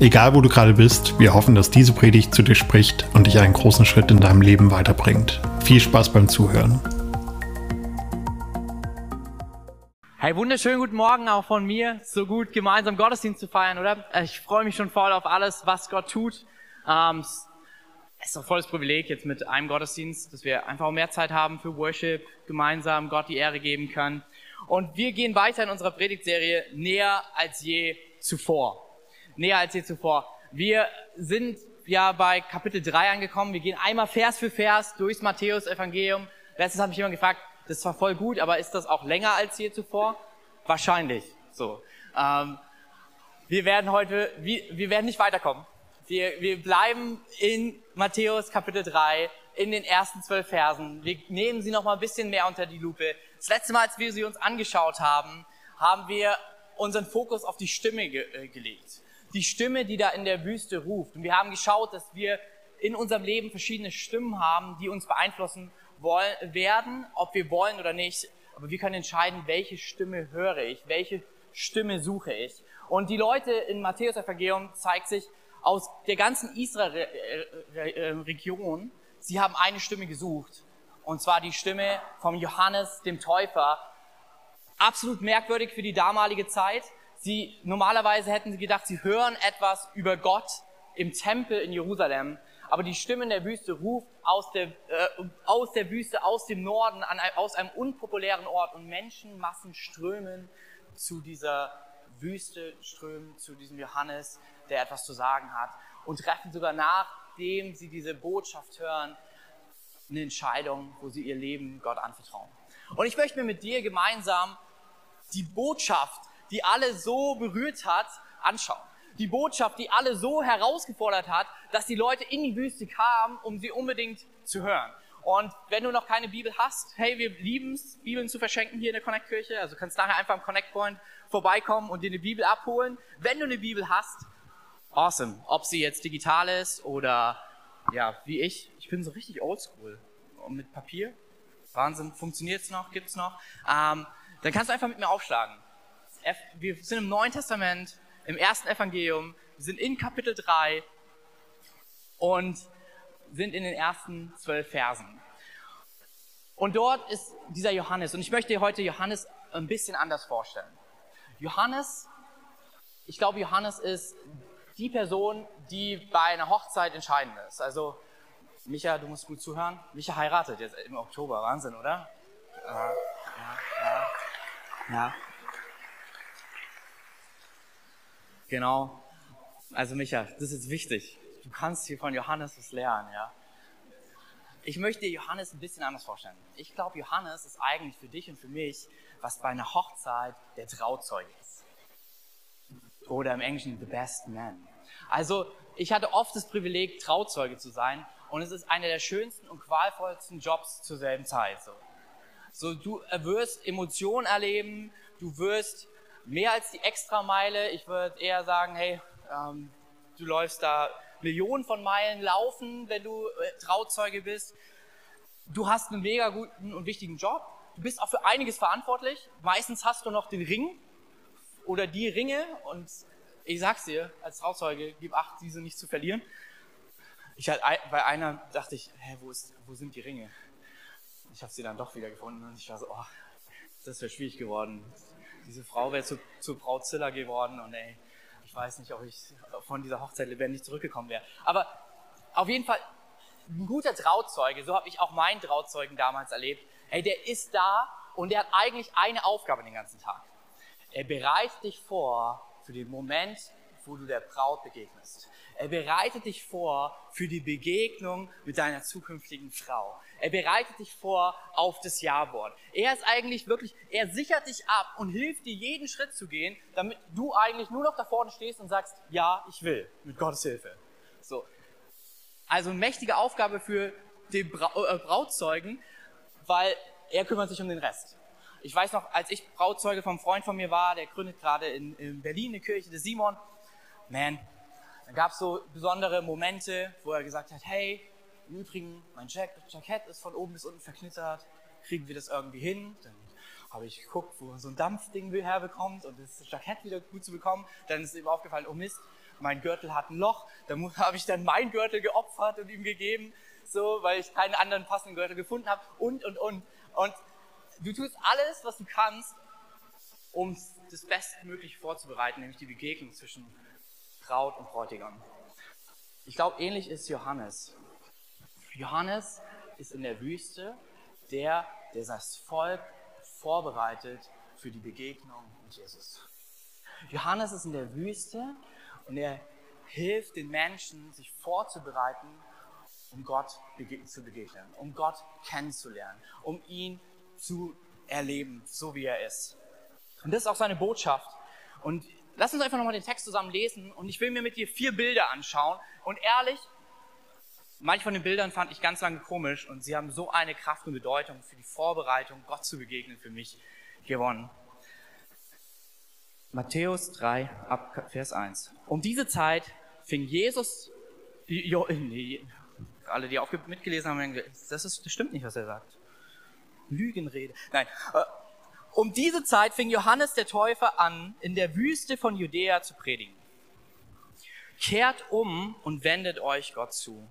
Egal wo du gerade bist, wir hoffen, dass diese Predigt zu dir spricht und dich einen großen Schritt in deinem Leben weiterbringt. Viel Spaß beim Zuhören. Hey, wunderschönen guten Morgen auch von mir. So gut gemeinsam Gottesdienst zu feiern, oder? Ich freue mich schon voll auf alles, was Gott tut. Ähm, es ist ein volles Privileg jetzt mit einem Gottesdienst, dass wir einfach mehr Zeit haben für Worship, gemeinsam Gott die Ehre geben können. Und wir gehen weiter in unserer Predigtserie näher als je zuvor näher als je zuvor. Wir sind ja bei Kapitel 3 angekommen. Wir gehen einmal Vers für Vers durchs Matthäus-Evangelium. Letztes habe ich jemand gefragt, das ist zwar voll gut, aber ist das auch länger als je zuvor? Wahrscheinlich. So. Ähm, wir werden heute, wir, wir werden nicht weiterkommen. Wir, wir bleiben in Matthäus Kapitel 3, in den ersten zwölf Versen. Wir nehmen sie noch mal ein bisschen mehr unter die Lupe. Das letzte Mal, als wir sie uns angeschaut haben, haben wir unseren Fokus auf die Stimme ge äh, gelegt die Stimme, die da in der Wüste ruft. Und wir haben geschaut, dass wir in unserem Leben verschiedene Stimmen haben, die uns beeinflussen wollen, werden, ob wir wollen oder nicht. Aber wir können entscheiden, welche Stimme höre ich, welche Stimme suche ich. Und die Leute in Matthäus Evangelium zeigt sich aus der ganzen Israel-Region, sie haben eine Stimme gesucht. Und zwar die Stimme vom Johannes, dem Täufer. Absolut merkwürdig für die damalige Zeit. Sie, normalerweise hätten sie gedacht, sie hören etwas über Gott im Tempel in Jerusalem, aber die Stimme in der Wüste ruft aus der, äh, aus der Wüste, aus dem Norden, an, aus einem unpopulären Ort und Menschenmassen strömen zu dieser Wüste, strömen zu diesem Johannes, der etwas zu sagen hat und treffen sogar nachdem sie diese Botschaft hören, eine Entscheidung, wo sie ihr Leben Gott anvertrauen. Und ich möchte mir mit dir gemeinsam die Botschaft die alle so berührt hat, anschauen. Die Botschaft, die alle so herausgefordert hat, dass die Leute in die Wüste kamen, um sie unbedingt zu hören. Und wenn du noch keine Bibel hast, hey, wir lieben es, Bibeln zu verschenken hier in der Connect-Kirche. Also kannst nachher einfach am Connect Point vorbeikommen und dir eine Bibel abholen. Wenn du eine Bibel hast, awesome. Ob sie jetzt digital ist oder, ja, wie ich. Ich bin so richtig oldschool. Und mit Papier. Wahnsinn. Funktioniert's noch? Gibt's noch? Ähm, dann kannst du einfach mit mir aufschlagen wir sind im Neuen Testament, im ersten Evangelium, wir sind in Kapitel 3 und sind in den ersten zwölf Versen. Und dort ist dieser Johannes, und ich möchte heute Johannes ein bisschen anders vorstellen. Johannes, ich glaube, Johannes ist die Person, die bei einer Hochzeit entscheidend ist. Also, Micha, du musst gut zuhören. Micha heiratet jetzt im Oktober, Wahnsinn, oder? Ja, ja, ja. ja. Genau. Also Micha, das ist wichtig. Du kannst hier von Johannes was lernen, ja. Ich möchte Johannes ein bisschen anders vorstellen. Ich glaube, Johannes ist eigentlich für dich und für mich, was bei einer Hochzeit der Trauzeuge ist. Oder im Englischen the best man. Also, ich hatte oft das Privileg, Trauzeuge zu sein und es ist einer der schönsten und qualvollsten Jobs zur selben Zeit. So, so du wirst Emotionen erleben, du wirst mehr als die Extrameile. Ich würde eher sagen, hey, ähm, du läufst da Millionen von Meilen laufen, wenn du äh, Trauzeuge bist. Du hast einen mega guten und wichtigen Job. Du bist auch für einiges verantwortlich. Meistens hast du noch den Ring oder die Ringe und ich sag's dir, als Trauzeuge, gib acht, diese nicht zu verlieren. Ich halt, bei einer dachte ich, hä, wo, ist, wo sind die Ringe? Ich habe sie dann doch wieder gefunden und ich war so, oh, das wäre schwierig geworden diese Frau wäre zu, zu Braut Zilla geworden und ey, ich weiß nicht, ob ich von dieser Hochzeit lebendig zurückgekommen wäre. Aber auf jeden Fall ein guter Trauzeuge, so habe ich auch meinen Trauzeugen damals erlebt. Ey, der ist da und der hat eigentlich eine Aufgabe den ganzen Tag. Er bereitet dich vor für den Moment, wo du der Braut begegnest. Er bereitet dich vor für die Begegnung mit deiner zukünftigen Frau. Er bereitet dich vor auf das Ja-Wort. Er ist eigentlich wirklich, er sichert dich ab und hilft dir jeden Schritt zu gehen, damit du eigentlich nur noch da vorne stehst und sagst, ja, ich will, mit Gottes Hilfe. So. Also mächtige Aufgabe für dem Bra äh, Brautzeugen, weil er kümmert sich um den Rest. Ich weiß noch, als ich Brautzeuge vom Freund von mir war, der gründet gerade in, in Berlin eine Kirche, der Simon, man, dann gab es so besondere Momente, wo er gesagt hat, hey, im Übrigen, mein Jack Jackett ist von oben bis unten verknittert, kriegen wir das irgendwie hin? Dann habe ich geguckt, wo so ein Dampfding herbekommt und das Jackett wieder gut zu bekommen. Dann ist ihm aufgefallen, oh Mist, mein Gürtel hat ein Loch. Da habe ich dann meinen Gürtel geopfert und ihm gegeben, so, weil ich keinen anderen passenden Gürtel gefunden habe und, und, und. Und du tust alles, was du kannst, um das Bestmögliche vorzubereiten, nämlich die Begegnung zwischen Braut und Bräutigam. Ich glaube, ähnlich ist Johannes. Johannes ist in der Wüste der, der das Volk vorbereitet für die Begegnung mit Jesus. Johannes ist in der Wüste und er hilft den Menschen, sich vorzubereiten, um Gott zu begegnen, um Gott kennenzulernen, um ihn zu erleben, so wie er ist. Und das ist auch seine Botschaft. Und lass uns einfach nochmal den Text zusammen lesen. Und ich will mir mit dir vier Bilder anschauen. Und ehrlich, manche von den Bildern fand ich ganz lange komisch. Und sie haben so eine Kraft und Bedeutung für die Vorbereitung, Gott zu begegnen, für mich gewonnen. Matthäus 3, ab Vers 1. Um diese Zeit fing Jesus, jo, nee, alle, die mitgelesen haben, das, ist, das stimmt nicht, was er sagt. Lügenrede. Nein. Um diese Zeit fing Johannes der Täufer an, in der Wüste von Judäa zu predigen. Kehrt um und wendet euch Gott zu,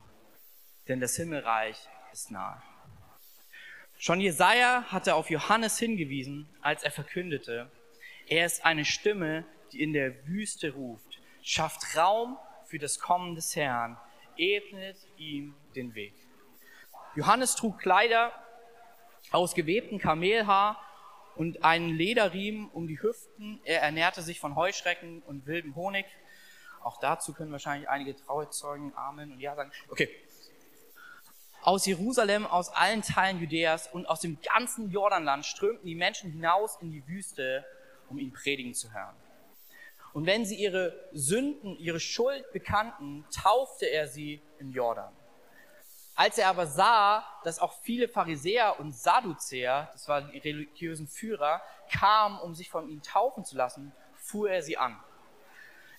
denn das Himmelreich ist nahe. Schon Jesaja hatte auf Johannes hingewiesen, als er verkündete, er ist eine Stimme, die in der Wüste ruft, schafft Raum für das Kommen des Herrn, ebnet ihm den Weg. Johannes trug Kleider aus gewebtem Kamelhaar und einen Lederriemen um die Hüften. Er ernährte sich von Heuschrecken und wildem Honig. Auch dazu können wahrscheinlich einige Trauzeugen Amen und Ja sagen. Okay. Aus Jerusalem, aus allen Teilen Judäas und aus dem ganzen Jordanland strömten die Menschen hinaus in die Wüste, um ihn predigen zu hören. Und wenn sie ihre Sünden, ihre Schuld bekannten, taufte er sie im Jordan. Als er aber sah, dass auch viele Pharisäer und Sadduzäer, das waren die religiösen Führer, kamen, um sich von ihnen taufen zu lassen, fuhr er sie an.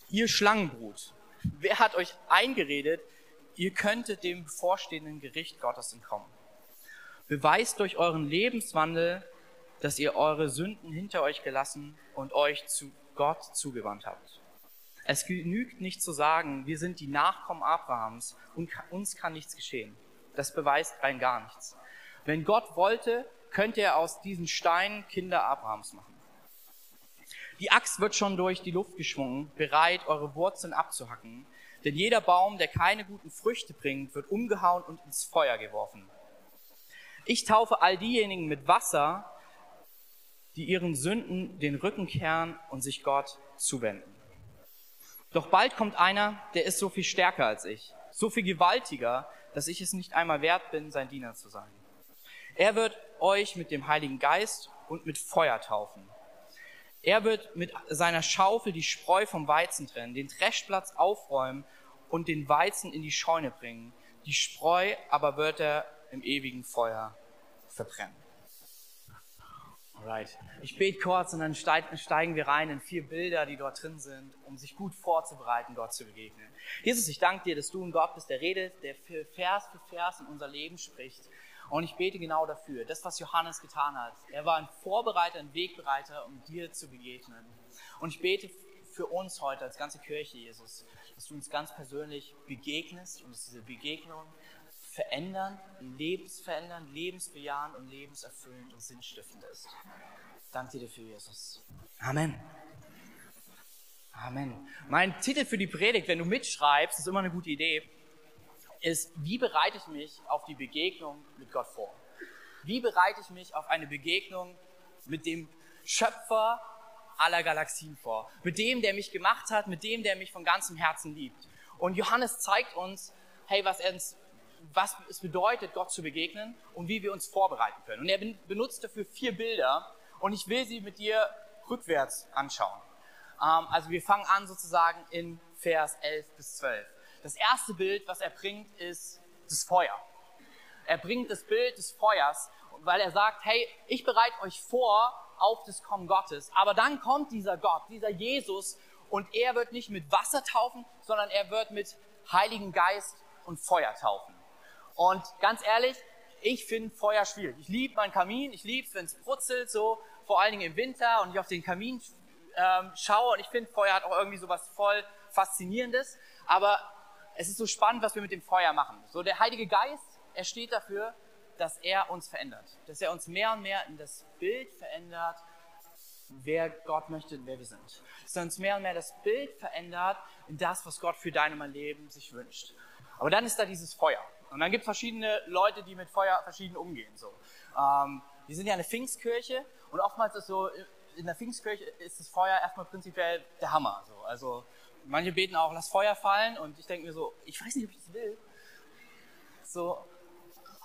Ihr Schlangenbrut, wer hat euch eingeredet, ihr könntet dem bevorstehenden Gericht Gottes entkommen? Beweist durch euren Lebenswandel, dass ihr eure Sünden hinter euch gelassen und euch zu Gott zugewandt habt. Es genügt nicht zu sagen, wir sind die Nachkommen Abrahams und uns kann nichts geschehen das beweist rein gar nichts. Wenn Gott wollte, könnte er aus diesen Steinen Kinder Abrahams machen. Die Axt wird schon durch die Luft geschwungen, bereit, eure Wurzeln abzuhacken. Denn jeder Baum, der keine guten Früchte bringt, wird umgehauen und ins Feuer geworfen. Ich taufe all diejenigen mit Wasser, die ihren Sünden den Rücken kehren und sich Gott zuwenden. Doch bald kommt einer, der ist so viel stärker als ich, so viel gewaltiger, dass ich es nicht einmal wert bin, sein Diener zu sein. Er wird euch mit dem Heiligen Geist und mit Feuer taufen. Er wird mit seiner Schaufel die Spreu vom Weizen trennen, den Dreschplatz aufräumen und den Weizen in die Scheune bringen. Die Spreu aber wird er im ewigen Feuer verbrennen. Alright. Ich bete kurz und dann steigen wir rein in vier Bilder, die dort drin sind, um sich gut vorzubereiten, Gott zu begegnen. Jesus, ich danke dir, dass du ein Gott bist, der redet, der für Vers für Vers in unser Leben spricht. Und ich bete genau dafür, das, was Johannes getan hat. Er war ein Vorbereiter, ein Wegbereiter, um dir zu begegnen. Und ich bete für uns heute als ganze Kirche, Jesus, dass du uns ganz persönlich begegnest und dass diese Begegnung verändern, lebensverändernd, lebensbejahend und lebenserfüllend und sinnstiftend ist. Danke dir dafür, Jesus. Amen. Amen. Mein Titel für die Predigt, wenn du mitschreibst, ist immer eine gute Idee, ist, wie bereite ich mich auf die Begegnung mit Gott vor? Wie bereite ich mich auf eine Begegnung mit dem Schöpfer aller Galaxien vor? Mit dem, der mich gemacht hat, mit dem, der mich von ganzem Herzen liebt. Und Johannes zeigt uns, hey, was er uns was es bedeutet, Gott zu begegnen und wie wir uns vorbereiten können. Und er benutzt dafür vier Bilder und ich will sie mit dir rückwärts anschauen. Ähm, also wir fangen an sozusagen in Vers 11 bis 12. Das erste Bild, was er bringt, ist das Feuer. Er bringt das Bild des Feuers, weil er sagt, hey, ich bereite euch vor auf das Kommen Gottes. Aber dann kommt dieser Gott, dieser Jesus, und er wird nicht mit Wasser taufen, sondern er wird mit Heiligen Geist und Feuer taufen. Und ganz ehrlich, ich finde Feuer schwierig. Ich liebe meinen Kamin, ich liebe es, wenn es brutzelt, so vor allen Dingen im Winter und ich auf den Kamin ähm, schaue und ich finde Feuer hat auch irgendwie so was voll faszinierendes. Aber es ist so spannend, was wir mit dem Feuer machen. So der Heilige Geist, er steht dafür, dass er uns verändert, dass er uns mehr und mehr in das Bild verändert, wer Gott möchte, wer wir sind. Dass er uns mehr und mehr das Bild verändert in das, was Gott für dein und Leben sich wünscht. Aber dann ist da dieses Feuer. Und dann gibt es verschiedene Leute, die mit Feuer verschieden umgehen. So. Ähm, wir sind ja eine Pfingstkirche und oftmals ist so, in der Pfingstkirche ist das Feuer erstmal prinzipiell der Hammer. So. Also manche beten auch, lass Feuer fallen und ich denke mir so, ich weiß nicht, ob ich das will. So,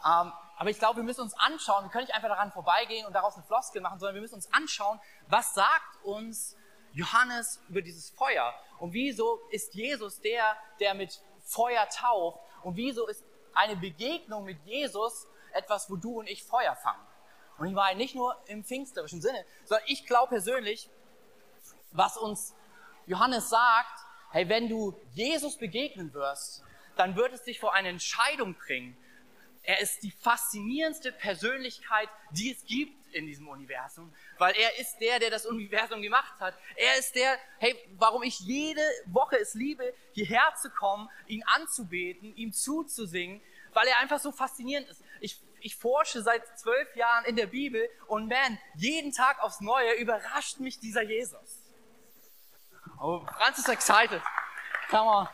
ähm, aber ich glaube, wir müssen uns anschauen, wir können nicht einfach daran vorbeigehen und daraus eine Floskel machen, sondern wir müssen uns anschauen, was sagt uns Johannes über dieses Feuer? Und wieso ist Jesus der, der mit Feuer tauft? Und wieso ist eine Begegnung mit Jesus etwas, wo du und ich Feuer fangen? Und ich meine nicht nur im pfingsterischen Sinne, sondern ich glaube persönlich, was uns Johannes sagt, hey, wenn du Jesus begegnen wirst, dann wird es dich vor eine Entscheidung bringen. Er ist die faszinierendste Persönlichkeit, die es gibt in diesem Universum, weil er ist der, der das Universum gemacht hat. Er ist der, hey, warum ich jede Woche es liebe, hierher zu kommen, ihn anzubeten, ihm zuzusingen, weil er einfach so faszinierend ist. Ich, ich forsche seit zwölf Jahren in der Bibel und man, jeden Tag aufs Neue überrascht mich dieser Jesus. Oh, Franz ist excited. Come on.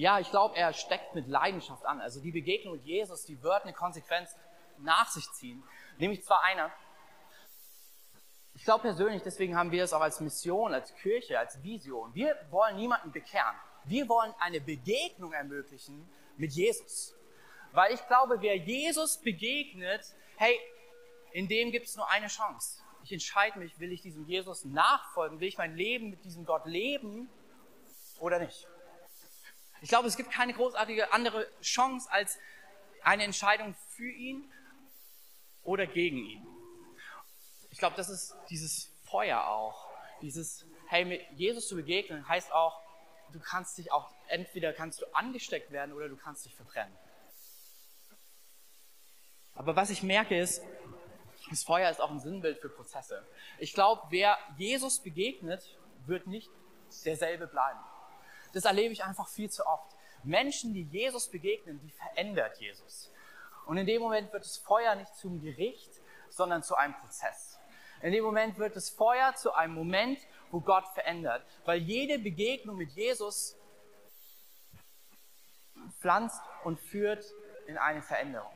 Ja, ich glaube, er steckt mit Leidenschaft an. Also die Begegnung mit Jesus, die wird eine Konsequenz nach sich ziehen. Nämlich zwar einer. Ich glaube persönlich, deswegen haben wir es auch als Mission, als Kirche, als Vision. Wir wollen niemanden bekehren. Wir wollen eine Begegnung ermöglichen mit Jesus. Weil ich glaube, wer Jesus begegnet, hey, in dem gibt es nur eine Chance. Ich entscheide mich, will ich diesem Jesus nachfolgen, will ich mein Leben mit diesem Gott leben oder nicht. Ich glaube, es gibt keine großartige andere Chance als eine Entscheidung für ihn oder gegen ihn. Ich glaube, das ist dieses Feuer auch. Dieses, hey, mit Jesus zu begegnen, heißt auch, du kannst dich auch, entweder kannst du angesteckt werden oder du kannst dich verbrennen. Aber was ich merke ist, das Feuer ist auch ein Sinnbild für Prozesse. Ich glaube, wer Jesus begegnet, wird nicht derselbe bleiben. Das erlebe ich einfach viel zu oft. Menschen, die Jesus begegnen, die verändert Jesus. Und in dem Moment wird das Feuer nicht zum Gericht, sondern zu einem Prozess. In dem Moment wird das Feuer zu einem Moment, wo Gott verändert. Weil jede Begegnung mit Jesus pflanzt und führt in eine Veränderung.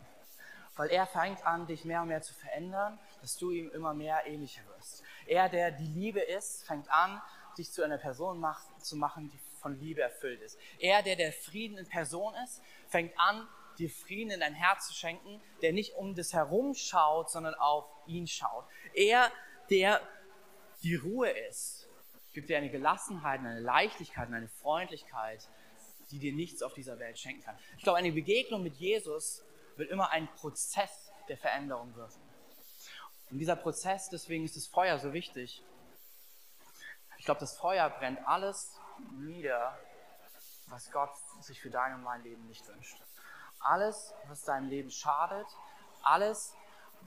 Weil er fängt an, dich mehr und mehr zu verändern, dass du ihm immer mehr ähnlicher wirst. Er, der die Liebe ist, fängt an, dich zu einer Person zu machen, die von Liebe erfüllt ist. Er, der der Frieden in Person ist, fängt an, dir Frieden in dein Herz zu schenken, der nicht um das herum schaut, sondern auf ihn schaut. Er, der die Ruhe ist, gibt dir eine Gelassenheit, eine Leichtigkeit, eine Freundlichkeit, die dir nichts auf dieser Welt schenken kann. Ich glaube, eine Begegnung mit Jesus wird immer ein Prozess der Veränderung wirken. Und dieser Prozess, deswegen ist das Feuer so wichtig. Ich glaube, das Feuer brennt alles nieder, was Gott sich für dein und mein Leben nicht wünscht. Alles, was deinem Leben schadet, alles,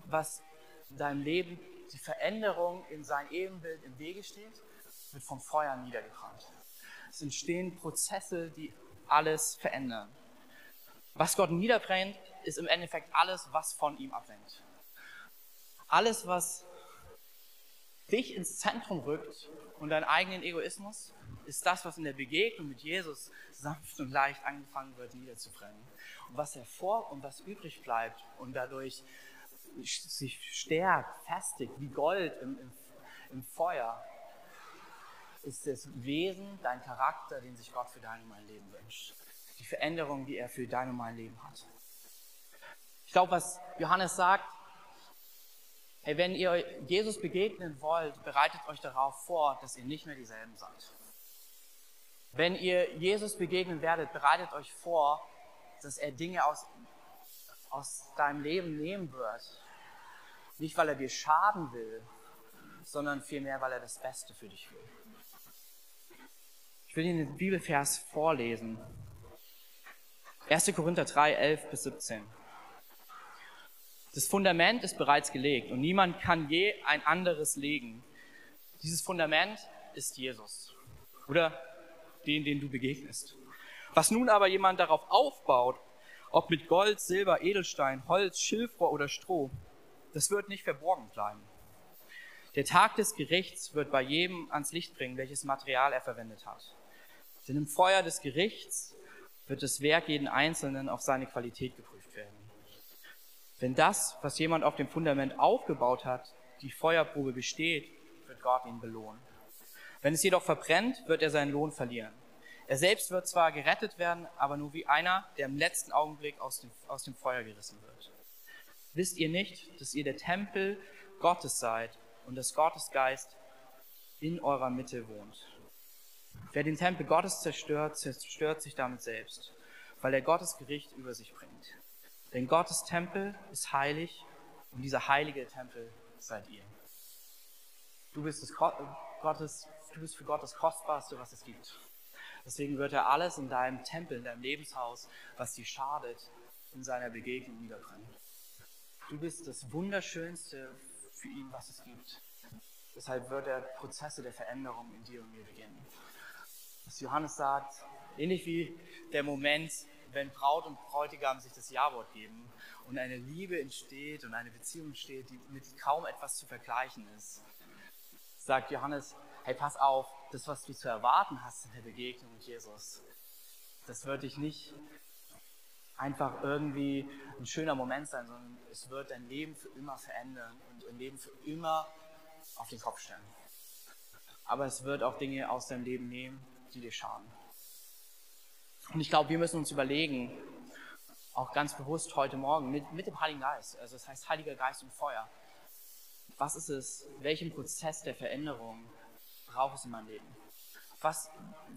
was deinem Leben die Veränderung in sein Ebenbild im Wege steht, wird vom Feuer niedergebrannt. Es entstehen Prozesse, die alles verändern. Was Gott niederbrennt, ist im Endeffekt alles, was von ihm abhängt. Alles, was dich ins Zentrum rückt und deinen eigenen Egoismus, ist das, was in der Begegnung mit Jesus sanft und leicht angefangen wird niederzubrennen. Und was hervor und was übrig bleibt und dadurch sich stärkt, festigt wie Gold im, im, im Feuer, ist das Wesen, dein Charakter, den sich Gott für dein und mein Leben wünscht. Die Veränderung, die er für dein und mein Leben hat. Ich glaube, was Johannes sagt, Hey, wenn ihr Jesus begegnen wollt, bereitet euch darauf vor, dass ihr nicht mehr dieselben seid. Wenn ihr Jesus begegnen werdet, bereitet euch vor, dass er Dinge aus, aus deinem Leben nehmen wird. Nicht, weil er dir schaden will, sondern vielmehr, weil er das Beste für dich will. Ich will Ihnen den Bibelvers vorlesen. 1. Korinther 3, 11 bis 17. Das Fundament ist bereits gelegt und niemand kann je ein anderes legen. Dieses Fundament ist Jesus oder den, den du begegnest. Was nun aber jemand darauf aufbaut, ob mit Gold, Silber, Edelstein, Holz, Schilfrohr oder Stroh, das wird nicht verborgen bleiben. Der Tag des Gerichts wird bei jedem ans Licht bringen, welches Material er verwendet hat. Denn im Feuer des Gerichts wird das Werk jeden Einzelnen auf seine Qualität geprüft werden. Wenn das, was jemand auf dem Fundament aufgebaut hat, die Feuerprobe besteht, wird Gott ihn belohnen. Wenn es jedoch verbrennt, wird er seinen Lohn verlieren. Er selbst wird zwar gerettet werden, aber nur wie einer, der im letzten Augenblick aus dem, aus dem Feuer gerissen wird. Wisst ihr nicht, dass ihr der Tempel Gottes seid und dass Gottes Geist in eurer Mitte wohnt? Wer den Tempel Gottes zerstört, zerstört sich damit selbst, weil er Gottes Gericht über sich bringt. Denn Gottes Tempel ist heilig und dieser heilige Tempel seid ihr. Du bist, das Gottes, du bist für Gott das Kostbarste, was es gibt. Deswegen wird er alles in deinem Tempel, in deinem Lebenshaus, was dir schadet, in seiner Begegnung niederbrennen. Du bist das Wunderschönste für ihn, was es gibt. Deshalb wird er Prozesse der Veränderung in dir und mir beginnen. Was Johannes sagt, ähnlich wie der Moment, wenn Braut und Bräutigam sich das Ja-Wort geben und eine Liebe entsteht und eine Beziehung entsteht, die mit kaum etwas zu vergleichen ist, sagt Johannes, hey, pass auf, das, was du zu erwarten hast in der Begegnung mit Jesus, das wird dich nicht einfach irgendwie ein schöner Moment sein, sondern es wird dein Leben für immer verändern und dein Leben für immer auf den Kopf stellen. Aber es wird auch Dinge aus deinem Leben nehmen, die dir schaden. Und ich glaube, wir müssen uns überlegen, auch ganz bewusst heute Morgen mit, mit dem Heiligen Geist, also das heißt Heiliger Geist und Feuer, was ist es, welchen Prozess der Veränderung braucht es in meinem Leben? Was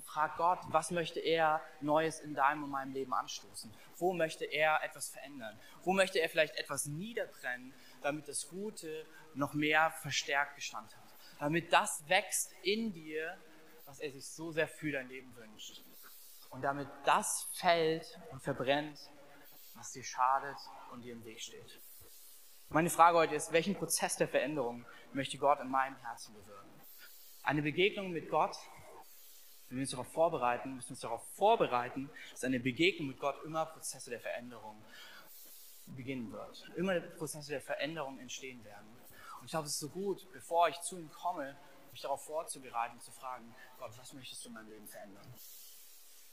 fragt Gott, was möchte er Neues in deinem und meinem Leben anstoßen? Wo möchte er etwas verändern? Wo möchte er vielleicht etwas niederbrennen, damit das Gute noch mehr verstärkt Bestand hat? Damit das wächst in dir, was er sich so sehr für dein Leben wünscht. Und damit das fällt und verbrennt, was dir schadet und dir im Weg steht. Meine Frage heute ist, welchen Prozess der Veränderung möchte Gott in meinem Herzen bewirken? Eine Begegnung mit Gott, wenn wir uns darauf vorbereiten, müssen wir uns darauf vorbereiten, dass eine Begegnung mit Gott immer Prozesse der Veränderung beginnen wird. Immer Prozesse der Veränderung entstehen werden. Und ich glaube, es ist so gut, bevor ich zu ihm komme, mich darauf vorzubereiten, und zu fragen, Gott, was möchtest du in meinem Leben verändern?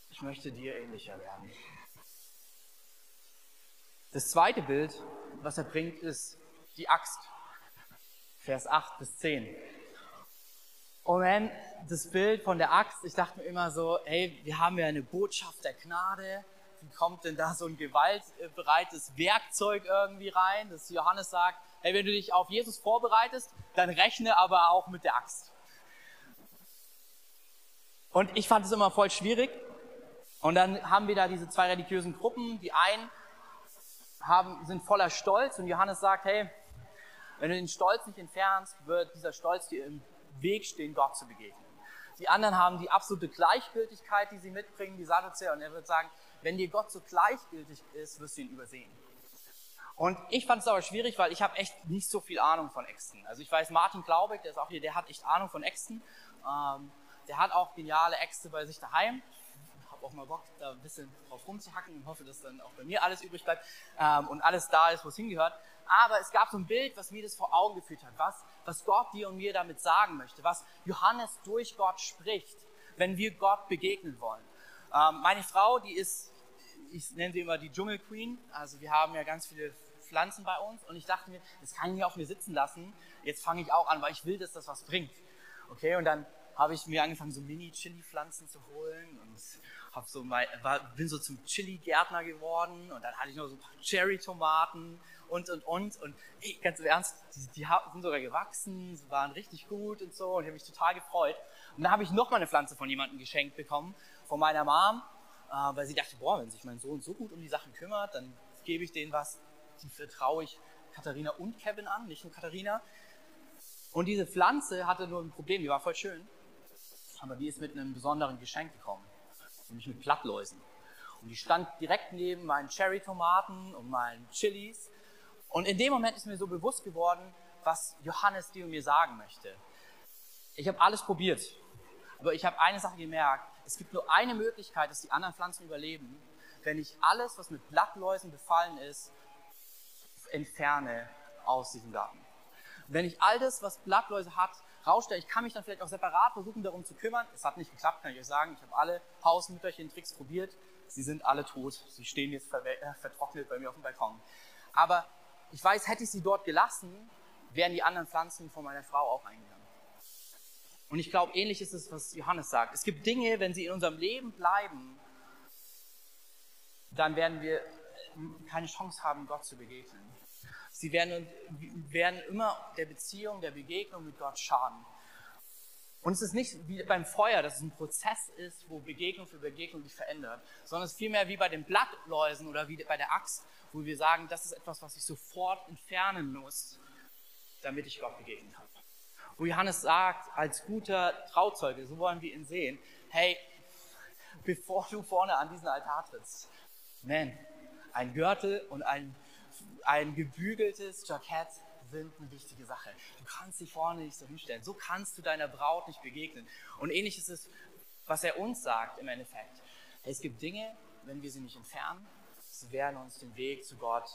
Ich möchte dir ähnlicher werden. Das zweite Bild, was er bringt, ist die Axt. Vers 8 bis 10. Und wenn das Bild von der Axt, ich dachte mir immer so, hey, wir haben ja eine Botschaft der Gnade. Wie kommt denn da so ein gewaltbereites Werkzeug irgendwie rein, dass Johannes sagt, hey, wenn du dich auf Jesus vorbereitest, dann rechne aber auch mit der Axt. Und ich fand es immer voll schwierig. Und dann haben wir da diese zwei religiösen Gruppen. Die einen haben, sind voller Stolz und Johannes sagt, hey, wenn du den Stolz nicht entfernst, wird dieser Stolz dir im Weg stehen, Gott zu begegnen. Die anderen haben die absolute Gleichgültigkeit, die sie mitbringen, die Sadduzäer, und er wird sagen, wenn dir Gott so gleichgültig ist, wirst du ihn übersehen. Und ich fand es aber schwierig, weil ich habe echt nicht so viel Ahnung von Äxten. Also ich weiß, Martin Glaubig, der ist auch hier, der hat echt Ahnung von Äxten. Ähm, der hat auch geniale Äxte bei sich daheim habe auch mal Bock, da ein bisschen drauf rumzuhacken und hoffe, dass dann auch bei mir alles übrig bleibt ähm, und alles da ist, wo es hingehört. Aber es gab so ein Bild, was mir das vor Augen geführt hat, was, was Gott dir und mir damit sagen möchte, was Johannes durch Gott spricht, wenn wir Gott begegnen wollen. Ähm, meine Frau, die ist, ich nenne sie immer die Dschungel also wir haben ja ganz viele Pflanzen bei uns und ich dachte mir, das kann ich nicht auf mir sitzen lassen, jetzt fange ich auch an, weil ich will, dass das was bringt. Okay, und dann habe ich mir angefangen, so Mini-Chili-Pflanzen zu holen und hab so mal, war, bin so zum Chili-Gärtner geworden und dann hatte ich noch so ein paar Cherry-Tomaten und, und, und. Und ey, ganz im Ernst, die, die sind sogar gewachsen, waren richtig gut und so und ich habe mich total gefreut. Und dann habe ich noch mal eine Pflanze von jemandem geschenkt bekommen, von meiner Mom, äh, weil sie dachte, boah, wenn sich mein Sohn so gut um die Sachen kümmert, dann gebe ich denen was, die vertraue ich Katharina und Kevin an, nicht nur Katharina. Und diese Pflanze hatte nur ein Problem, die war voll schön, aber die ist mit einem besonderen Geschenk gekommen, nämlich mit Blattläusen. Und die stand direkt neben meinen Cherry-Tomaten und meinen Chilis. Und in dem Moment ist mir so bewusst geworden, was Johannes dir und mir sagen möchte. Ich habe alles probiert, aber ich habe eine Sache gemerkt. Es gibt nur eine Möglichkeit, dass die anderen Pflanzen überleben, wenn ich alles, was mit Blattläusen befallen ist, entferne aus diesem Garten. Wenn ich all das, was Blattläuse hat, rausstelle, ich kann mich dann vielleicht auch separat versuchen, darum zu kümmern. Es hat nicht geklappt, kann ich euch sagen. Ich habe alle Hausmütterchen-Tricks probiert. Sie sind alle tot. Sie stehen jetzt äh, vertrocknet bei mir auf dem Balkon. Aber ich weiß, hätte ich sie dort gelassen, wären die anderen Pflanzen von meiner Frau auch eingegangen. Und ich glaube, ähnlich ist es, was Johannes sagt. Es gibt Dinge, wenn sie in unserem Leben bleiben, dann werden wir keine Chance haben, Gott zu begegnen. Sie werden, werden immer der Beziehung, der Begegnung mit Gott schaden. Und es ist nicht wie beim Feuer, dass es ein Prozess ist, wo Begegnung für Begegnung sich verändert, sondern es ist vielmehr wie bei den Blattläusen oder wie bei der Axt, wo wir sagen, das ist etwas, was ich sofort entfernen muss, damit ich Gott begegnen kann. Wo Johannes sagt, als guter Trauzeuge, so wollen wir ihn sehen, hey, bevor du vorne an diesen Altar trittst, man, ein Gürtel und ein ein gebügeltes Jackett sind eine wichtige Sache. Du kannst dich vorne nicht so hinstellen. So kannst du deiner Braut nicht begegnen. Und ähnlich ist es, was er uns sagt im Endeffekt. Es gibt Dinge, wenn wir sie nicht entfernen, sie werden uns den Weg zu Gott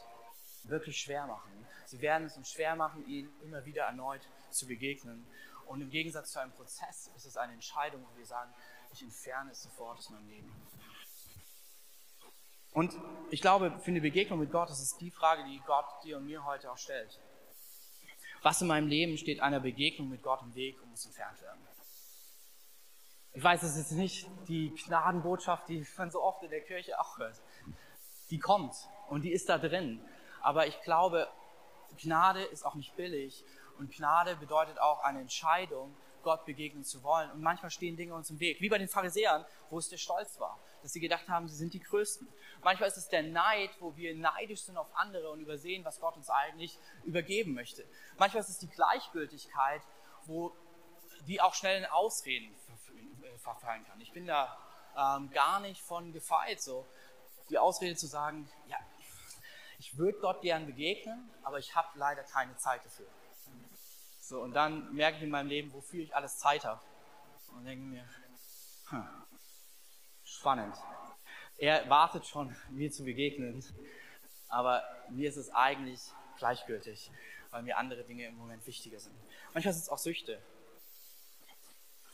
wirklich schwer machen. Sie werden es uns schwer machen, ihn immer wieder erneut zu begegnen. Und im Gegensatz zu einem Prozess ist es eine Entscheidung, wo wir sagen, ich entferne es sofort aus meinem Leben. Und ich glaube, für eine Begegnung mit Gott, das ist die Frage, die Gott dir und mir heute auch stellt. Was in meinem Leben steht einer Begegnung mit Gott im Weg und muss entfernt werden? Ich weiß, es ist nicht die Gnadenbotschaft, die man so oft in der Kirche auch hört. Die kommt und die ist da drin. Aber ich glaube, Gnade ist auch nicht billig und Gnade bedeutet auch eine Entscheidung, Gott begegnen zu wollen. Und manchmal stehen Dinge uns im Weg, wie bei den Pharisäern, wo es der Stolz war, dass sie gedacht haben, sie sind die Größten. Manchmal ist es der Neid, wo wir neidisch sind auf andere und übersehen, was Gott uns eigentlich übergeben möchte. Manchmal ist es die Gleichgültigkeit, wo die auch schnell in Ausreden verfallen kann. Ich bin da ähm, gar nicht von gefeit, so die Ausrede zu sagen, ja, ich würde Gott gern begegnen, aber ich habe leider keine Zeit dafür. So, und dann merke ich in meinem Leben, wofür ich alles Zeit habe. Und denke mir, hm, spannend. Er wartet schon, mir zu begegnen. Aber mir ist es eigentlich gleichgültig, weil mir andere Dinge im Moment wichtiger sind. Manchmal sind es auch Süchte,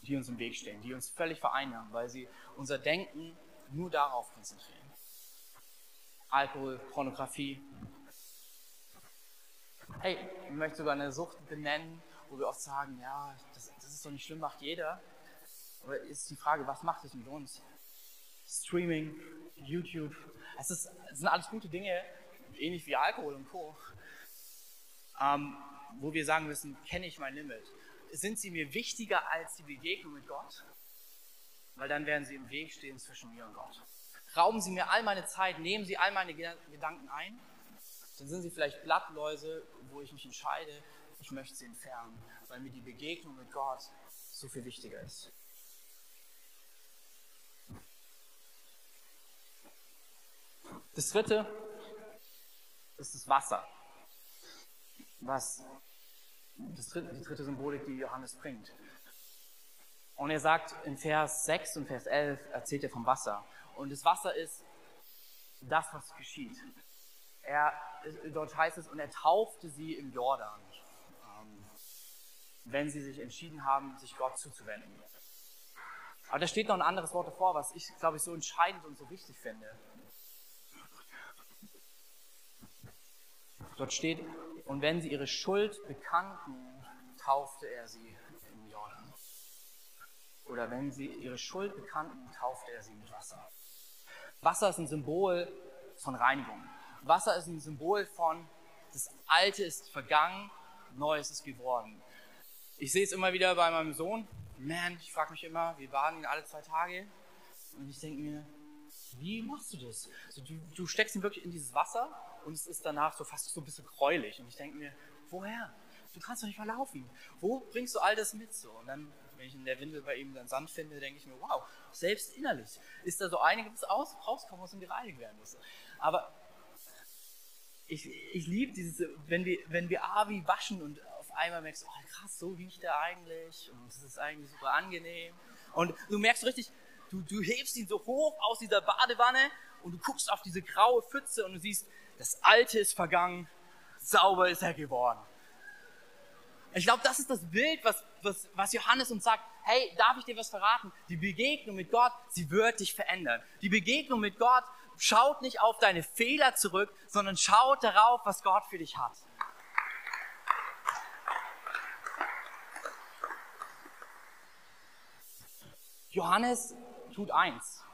die uns im Weg stehen, die uns völlig vereinnahmen, weil sie unser Denken nur darauf konzentrieren. Alkohol, Pornografie, Hey, ich möchte sogar eine Sucht benennen, wo wir oft sagen, ja, das, das ist doch nicht schlimm, macht jeder. Aber ist die Frage, was macht es mit uns? Streaming, YouTube, es, ist, es sind alles gute Dinge, ähnlich wie Alkohol und Co. Ähm, wo wir sagen müssen, kenne ich mein Limit? Sind sie mir wichtiger als die Begegnung mit Gott? Weil dann werden sie im Weg stehen zwischen mir und Gott. Rauben sie mir all meine Zeit, nehmen sie all meine Gedanken ein? dann sind sie vielleicht Blattläuse, wo ich mich entscheide, ich möchte sie entfernen, weil mir die Begegnung mit Gott so viel wichtiger ist. Das dritte ist das Wasser. Was das dritte, die dritte Symbolik, die Johannes bringt. Und er sagt in Vers 6 und Vers 11, erzählt er vom Wasser. Und das Wasser ist das, was geschieht. Er, dort heißt es, und er taufte sie im Jordan, ähm, wenn sie sich entschieden haben, sich Gott zuzuwenden. Aber da steht noch ein anderes Wort davor, was ich, glaube ich, so entscheidend und so wichtig finde. Dort steht, und wenn sie ihre Schuld bekannten, taufte er sie im Jordan. Oder wenn sie ihre Schuld bekannten, taufte er sie mit Wasser. Wasser ist ein Symbol von Reinigung. Wasser ist ein Symbol von, das Alte ist vergangen, Neues ist geworden. Ich sehe es immer wieder bei meinem Sohn. Man, ich frage mich immer, wir baden ihn alle zwei Tage. Und ich denke mir, wie machst du das? Also du, du steckst ihn wirklich in dieses Wasser und es ist danach so fast so ein bisschen gräulich. Und ich denke mir, woher? Du kannst doch nicht mal laufen. Wo bringst du all das mit so? Und dann, wenn ich in der Windel bei ihm dann Sand finde, denke ich mir, wow, selbst innerlich ist da so einiges aus, rauskommen, was gereinigt werden muss. Aber ich, ich liebe dieses, wenn wir, wenn wir Avi waschen und auf einmal merkst, oh krass, so riecht er eigentlich und es ist eigentlich super angenehm. Und du merkst richtig, du, du hebst ihn so hoch aus dieser Badewanne und du guckst auf diese graue Pfütze und du siehst, das Alte ist vergangen, sauber ist er geworden. Ich glaube, das ist das Bild, was, was, was Johannes uns sagt. Hey, darf ich dir was verraten? Die Begegnung mit Gott, sie wird dich verändern. Die Begegnung mit Gott schaut nicht auf deine Fehler zurück, sondern schaut darauf, was Gott für dich hat. Johannes tut eins.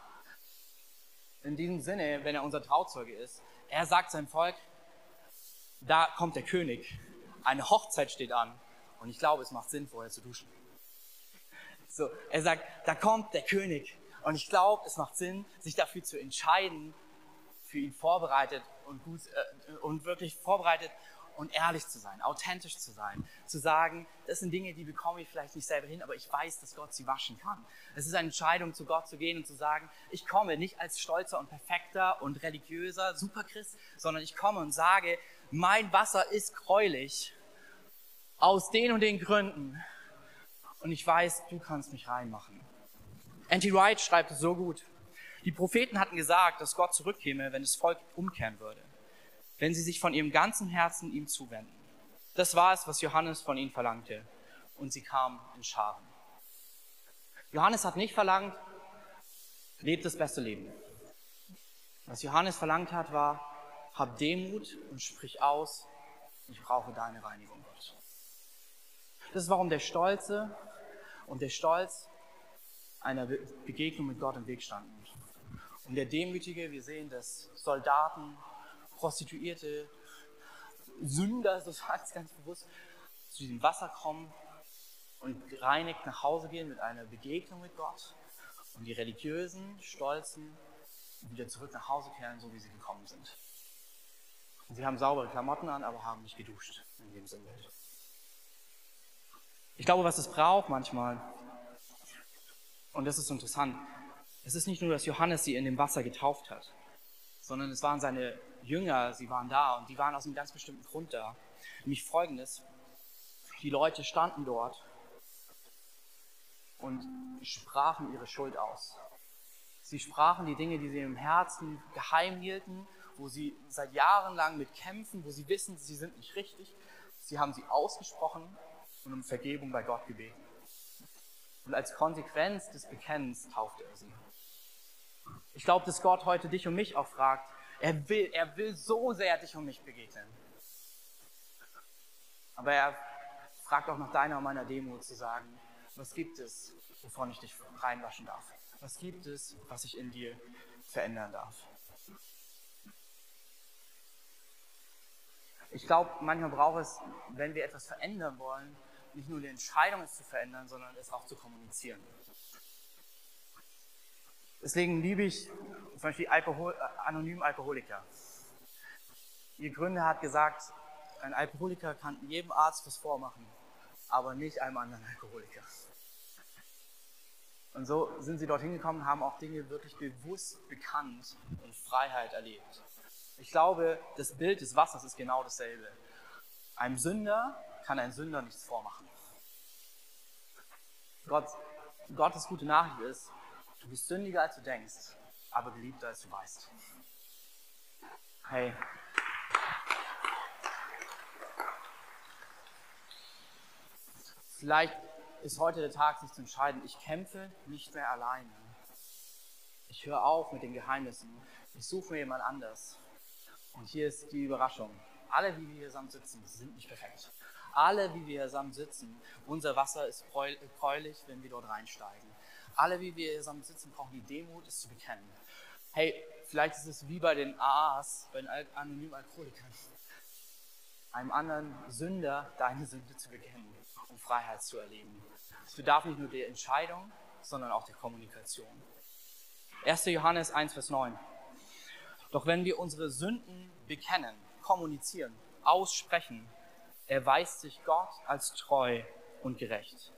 In diesem Sinne, wenn er unser Trauzeuge ist, er sagt seinem Volk, da kommt der König, eine Hochzeit steht an und ich glaube, es macht Sinn, vorher zu duschen. So, er sagt, da kommt der König und ich glaube, es macht Sinn, sich dafür zu entscheiden, für ihn vorbereitet und gut äh, und wirklich vorbereitet und ehrlich zu sein, authentisch zu sein, zu sagen, das sind Dinge, die bekomme ich vielleicht nicht selber hin, aber ich weiß, dass Gott sie waschen kann. Es ist eine Entscheidung, zu Gott zu gehen und zu sagen, ich komme nicht als stolzer und perfekter und religiöser Superchrist, sondern ich komme und sage, mein Wasser ist gräulich aus den und den Gründen und ich weiß, du kannst mich reinmachen. Andy Wright schreibt es so gut. Die Propheten hatten gesagt, dass Gott zurückkäme, wenn das Volk umkehren würde wenn sie sich von ihrem ganzen Herzen ihm zuwenden. Das war es, was Johannes von ihnen verlangte. Und sie kamen in Scharen. Johannes hat nicht verlangt, lebt das beste Leben. Was Johannes verlangt hat, war, hab Demut und sprich aus, ich brauche deine Reinigung. Das ist, warum der Stolze und der Stolz einer Begegnung mit Gott im Weg standen. Und der Demütige, wir sehen, dass Soldaten Prostituierte, Sünder, so sagt es ganz bewusst, zu diesem Wasser kommen und reinigt nach Hause gehen mit einer Begegnung mit Gott und die religiösen, stolzen wieder zurück nach Hause kehren, so wie sie gekommen sind. Und sie haben saubere Klamotten an, aber haben nicht geduscht in dem Sinne. Ich glaube, was es braucht manchmal, und das ist interessant, es ist nicht nur, dass Johannes sie in dem Wasser getauft hat, sondern es waren seine Jünger, sie waren da und die waren aus einem ganz bestimmten Grund da. Nämlich folgendes, die Leute standen dort und sprachen ihre Schuld aus. Sie sprachen die Dinge, die sie im Herzen geheim hielten, wo sie seit Jahren lang mit kämpfen, wo sie wissen, sie sind nicht richtig. Sie haben sie ausgesprochen und um Vergebung bei Gott gebeten. Und als Konsequenz des Bekennens taufte er sie. Ich glaube, dass Gott heute dich und mich auch fragt, er will, er will so sehr dich und mich begegnen. Aber er fragt auch nach deiner und meiner Demut zu sagen, was gibt es, wovon ich dich reinwaschen darf? Was gibt es, was ich in dir verändern darf? Ich glaube, manchmal braucht es, wenn wir etwas verändern wollen, nicht nur die Entscheidung, es zu verändern, sondern es auch zu kommunizieren. Deswegen liebe ich zum Beispiel Alkohol, äh, anonymen Alkoholiker. Ihr Gründer hat gesagt, ein Alkoholiker kann jedem Arzt was vormachen, aber nicht einem anderen Alkoholiker. Und so sind sie dorthin gekommen, haben auch Dinge wirklich bewusst bekannt und Freiheit erlebt. Ich glaube, das Bild des Wassers ist genau dasselbe. Einem Sünder kann ein Sünder nichts vormachen. Gott, Gottes gute Nachricht ist, Du bist sündiger, als du denkst, aber geliebter, als du weißt. Hey. Vielleicht ist heute der Tag, sich zu entscheiden, ich kämpfe nicht mehr alleine. Ich höre auf mit den Geheimnissen. Ich suche mir jemand anders. Und hier ist die Überraschung. Alle, wie wir hier zusammen sitzen, sind nicht perfekt. Alle, wie wir hier zusammen sitzen, unser Wasser ist gräulich, wenn wir dort reinsteigen. Alle, wie wir zusammen sitzen, brauchen die Demut, es zu bekennen. Hey, vielleicht ist es wie bei den AAs, bei den anonymen Alkoholikern, einem anderen Sünder deine Sünde zu bekennen, um Freiheit zu erleben. Es bedarf nicht nur der Entscheidung, sondern auch der Kommunikation. 1. Johannes 1, Vers 9. Doch wenn wir unsere Sünden bekennen, kommunizieren, aussprechen, erweist sich Gott als treu und gerecht.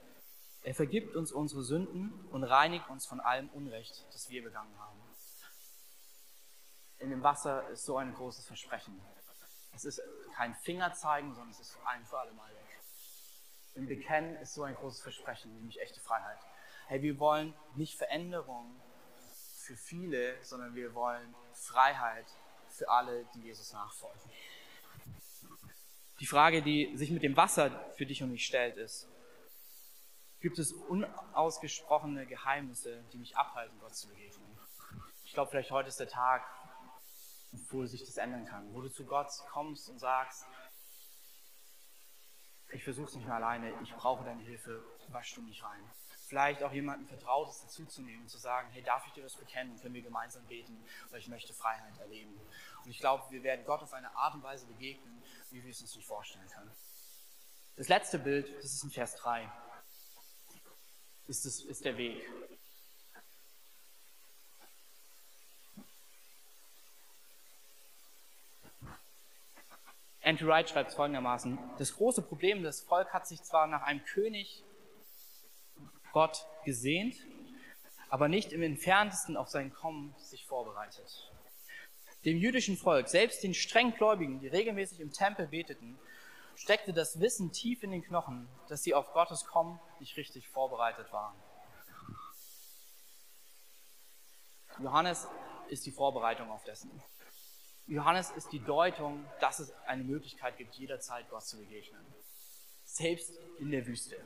Er vergibt uns unsere Sünden und reinigt uns von allem Unrecht, das wir begangen haben. In dem Wasser ist so ein großes Versprechen. Es ist kein Fingerzeigen, sondern es ist ein für alle Mal weg. Im Bekennen ist so ein großes Versprechen, nämlich echte Freiheit. Hey, wir wollen nicht Veränderung für viele, sondern wir wollen Freiheit für alle, die Jesus nachfolgen. Die Frage, die sich mit dem Wasser für dich und mich stellt, ist, gibt es unausgesprochene Geheimnisse, die mich abhalten, Gott zu begegnen? Ich glaube, vielleicht heute ist der Tag, wo sich das ändern kann, wo du zu Gott kommst und sagst, ich versuche es nicht mehr alleine, ich brauche deine Hilfe, wasch du mich rein. Vielleicht auch jemanden Vertrautes dazuzunehmen und zu sagen, hey, darf ich dir das bekennen? Können wir gemeinsam beten, weil ich möchte Freiheit erleben. Und ich glaube, wir werden Gott auf eine Art und Weise begegnen, wie wir es uns nicht vorstellen können. Das letzte Bild, das ist in Vers 3, ist, das, ist der Weg. Andrew Wright schreibt folgendermaßen, das große Problem, das Volk hat sich zwar nach einem König Gott gesehnt, aber nicht im entferntesten auf sein Kommen sich vorbereitet. Dem jüdischen Volk, selbst den strenggläubigen, die regelmäßig im Tempel beteten, steckte das Wissen tief in den Knochen, dass sie auf Gottes Kommen nicht richtig vorbereitet waren. Johannes ist die Vorbereitung auf dessen. Johannes ist die Deutung, dass es eine Möglichkeit gibt, jederzeit Gott zu begegnen. Selbst in der Wüste.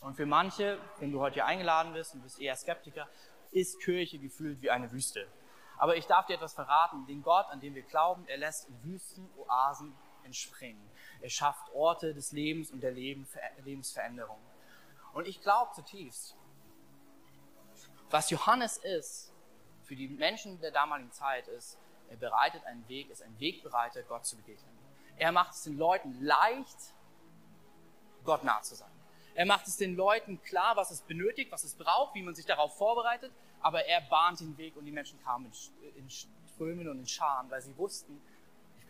Und für manche, wenn du heute hier eingeladen bist und bist eher Skeptiker, ist Kirche gefühlt wie eine Wüste. Aber ich darf dir etwas verraten. Den Gott, an den wir glauben, er lässt in Wüsten Oasen entspringen. Er schafft Orte des Lebens und der Lebensveränderung. Und ich glaube zutiefst, was Johannes ist für die Menschen der damaligen Zeit ist, er bereitet einen Weg, ist ein Wegbereiter, Gott zu begegnen. Er macht es den Leuten leicht, Gott nah zu sein. Er macht es den Leuten klar, was es benötigt, was es braucht, wie man sich darauf vorbereitet, aber er bahnt den Weg und die Menschen kamen in, Strömen und in Scharen, weil sie wussten,